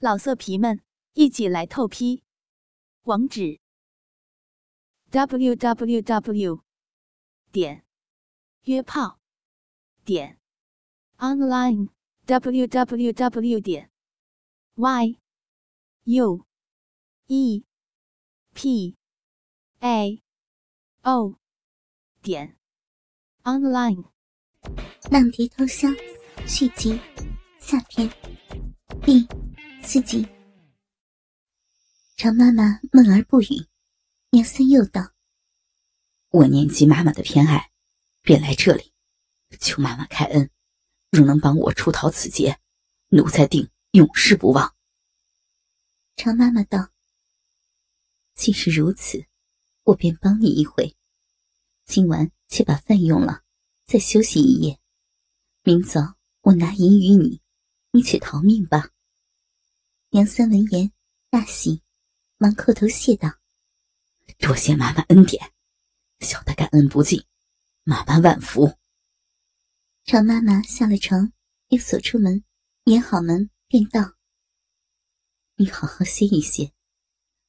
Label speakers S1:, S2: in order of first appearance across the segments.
S1: 老色皮们，一起来透批！网址：w w w 点约炮点 online w w w 点 y u e p a o 点 online。
S2: 浪蝶偷香续集下篇。第四集。常妈妈闷而不语，娘森又道：“
S3: 我念及妈妈的偏爱，便来这里，求妈妈开恩，若能帮我出逃此劫，奴才定永世不忘。”
S2: 常妈妈道：“
S3: 既是如此，我便帮你一回。今晚且把饭用了，再休息一夜。明早我拿银与你，你且逃命吧。”
S2: 杨三闻言大喜，忙叩头谢道：“
S3: 多谢妈妈恩典，小的感恩不尽，妈妈万福。”
S2: 常妈妈下了床，又锁出门，掩好门，便道：“
S3: 你好好歇一歇，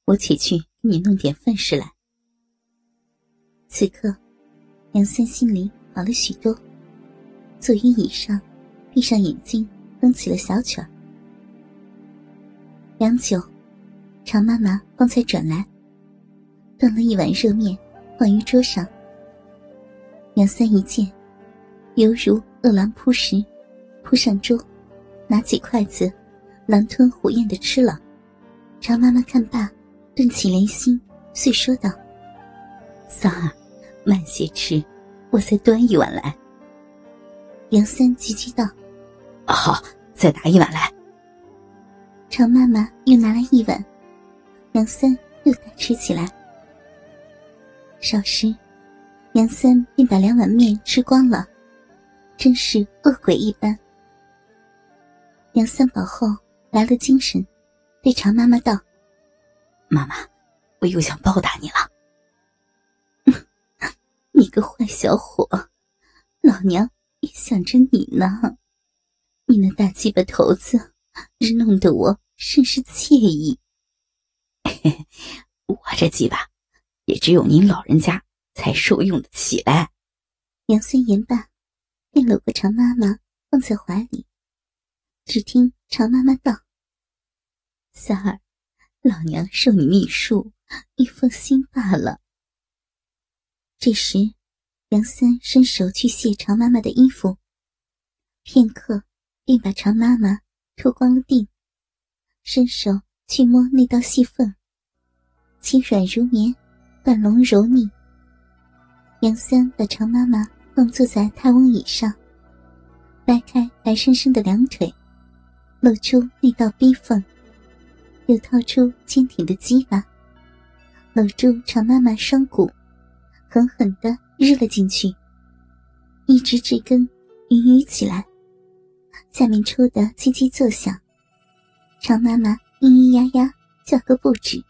S3: 我且去给你弄点饭食来。”
S2: 此刻，杨三心里好了许多，坐于椅上，闭上眼睛，哼起了小曲儿。良久，常妈妈方才转来，端了一碗热面放于桌上。杨三一见，犹如饿狼扑食，扑上桌，拿起筷子，狼吞虎咽的吃了。常妈妈看罢，顿起怜心，遂说道：“
S3: 三儿，慢些吃，我再端一碗来。”
S2: 杨三急急道：“
S3: 好，再拿一碗来。”
S2: 常妈妈又拿来一碗，杨三又大吃起来。少时，杨三便把两碗面吃光了，真是恶鬼一般。杨三饱后来了精神，对常妈妈道：“
S3: 妈妈，我又想报答你
S2: 了。你个坏小伙，老娘也想着你呢。你那大鸡巴头子。”日弄得我甚是惬意。
S3: 我这鸡巴，也只有您老人家才受用得起来。
S2: 杨森言罢，便搂过常妈妈放在怀里。只听常妈妈道：“
S3: 三儿，老娘受你秘术，你放心罢了。”
S2: 这时，杨森伸手去卸常妈妈的衣服，片刻，便把常妈妈。脱光了腚，伸手去摸那道细缝，轻软如棉，半龙柔腻。杨三把常妈妈放坐在太翁椅上，掰开白生生的两腿，露出那道逼缝，又掏出坚挺的鸡巴，搂住常妈妈双骨，狠狠地日了进去，一直至根云雨起来。下面抽得叽叽作响，常妈妈咿咿呀呀叫个不止。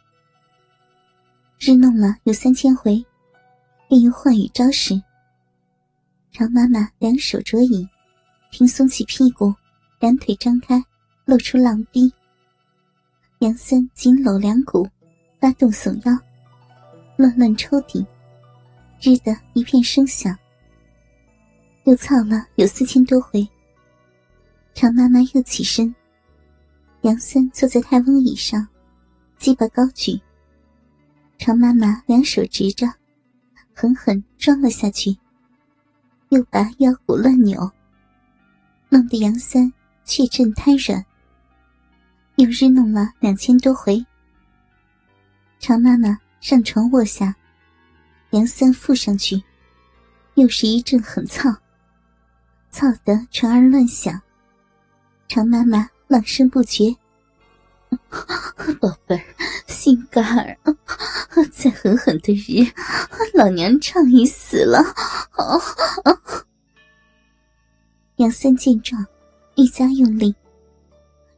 S2: 日弄了有三千回，便又换语招式。常妈妈两手着椅，平松起屁股，两腿张开，露出浪逼。杨森紧搂两股，发动耸腰，乱乱抽顶，日的一片声响。又操了有四千多回。常妈妈又起身，杨森坐在太翁椅上，鸡巴高举。常妈妈两手执着，狠狠撞了下去，又把腰骨乱扭，弄得杨三血阵瘫软。又日弄了两千多回。常妈妈上床卧下，杨三附上去，又是一阵狠操，操得床儿乱响。常妈妈浪声不绝，宝贝儿，心肝儿，再狠狠的日，老娘畅意死了！杨三见状，愈加用力，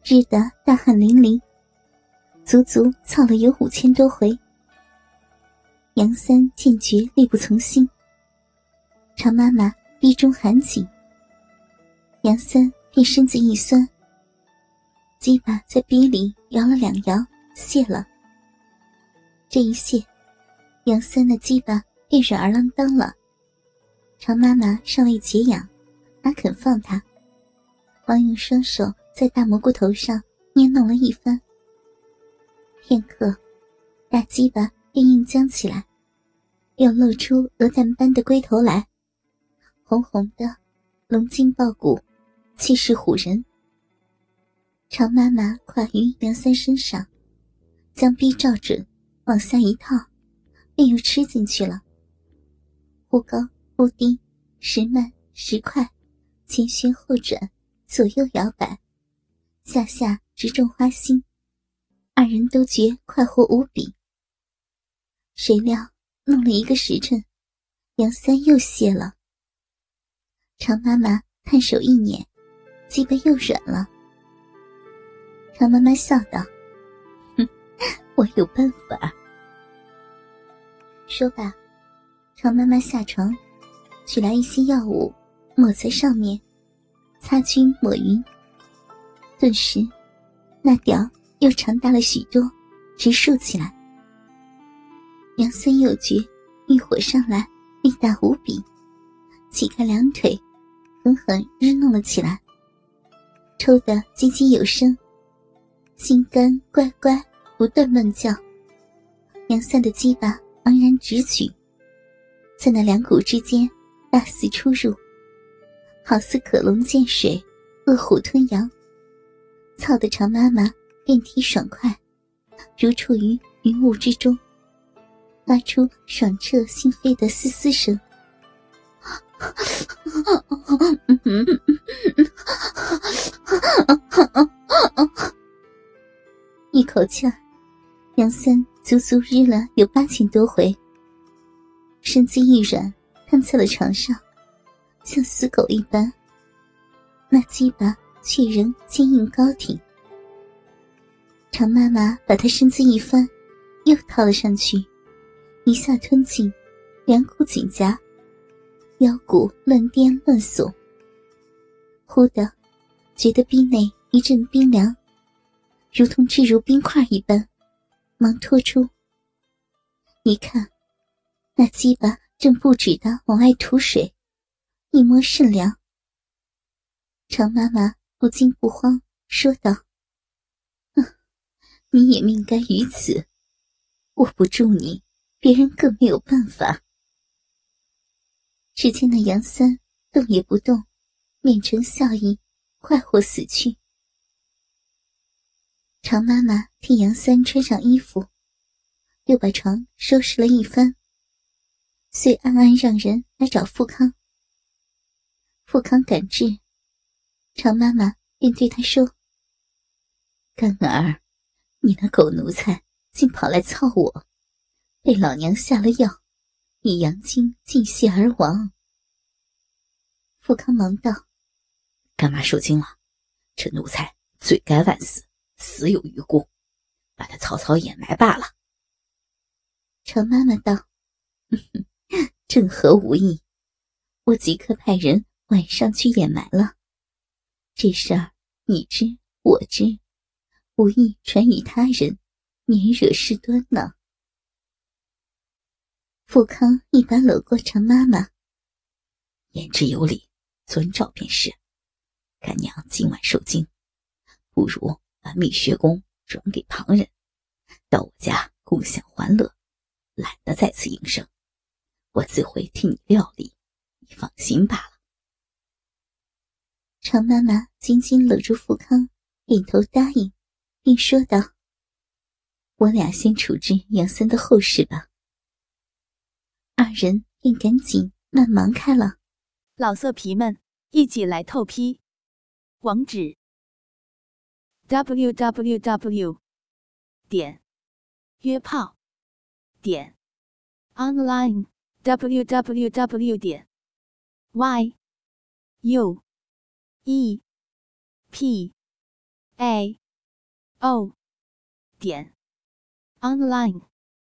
S2: 日得大汗淋漓，足足操了有五千多回。杨三见觉力不从心，常妈妈逼中含紧，杨三。便身子一酸，鸡巴在逼里摇了两摇，泄了。这一泄，杨三的鸡巴便软儿郎当了。常妈妈尚未解痒，哪肯放他？王用双手在大蘑菇头上捏弄了一番。片刻，大鸡巴便硬僵起来，又露出鹅蛋般的龟头来，红红的，龙筋爆骨，气势唬人。常妈妈跨于梁三身上，将逼照准，往下一套，便又吃进去了。忽高忽低，时慢时快，前旋后转，左右摇摆，下下直中花心。二人都觉快活无比。谁料弄了一个时辰，梁三又泄了。常妈妈探手一捻，鸡巴又软了。常妈妈笑道：“哼，我有办法。”说罢，常妈妈下床，取来一些药物，抹在上面，擦均抹匀。顿时，那屌又长大了许多，直竖起来。杨三又觉欲火上来，力大无比，起开两腿，狠狠日弄了起来，抽得津津有声。心肝乖乖，不断乱叫。杨三的鸡巴昂然直举，在那两股之间大肆出入，好似可龙见水，饿虎吞羊。操的长妈妈遍体爽快，如处于云雾之中，发出爽彻心扉的嘶嘶声。一口气儿，杨三足足日了有八千多回。身子一软，瘫在了床上，像死狗一般。那鸡巴却仍坚硬高挺。常妈妈把他身子一翻，又套了上去，一下吞进，两股紧夹，腰骨乱颠乱耸。忽的，觉得逼内一阵冰凉。如同置如冰块一般，忙拖出。一看，那鸡巴正不止的往外吐水，一摸甚凉。常妈妈不惊不慌，说道：“你也命该于此，握不住你，别人更没有办法。”只见那杨三动也不动，面呈笑意，快活死去。常妈妈替杨三穿上衣服，又把床收拾了一番，遂暗暗让人来找富康。富康赶至，常妈妈便对他说：“干儿，你那狗奴才竟跑来操我，被老娘下了药，以阳精尽泄而亡。”富康忙道：“
S3: 干妈受惊了，这奴才罪该万死。”死有余辜，把他草草掩埋罢了。
S2: 程妈妈道：“正合吾意，我即刻派人晚上去掩埋了。这事儿你知我知，无意传与他人，免惹事端呢。”富康一把搂过常妈妈，
S3: 言之有理，遵照便是。干娘今晚受惊，不如。把蜜穴宫转给旁人，到我家共享欢乐，懒得再次应声，我自会替你料理，你放心罢了。
S2: 常妈妈紧紧搂住富康，点头答应，并说道：“我俩先处置杨三的后事吧。”二人便赶紧慢忙开了。
S1: 老色皮们，一起来透批，网址。www. 点约炮点 online www. 点 y u e p a o 点 online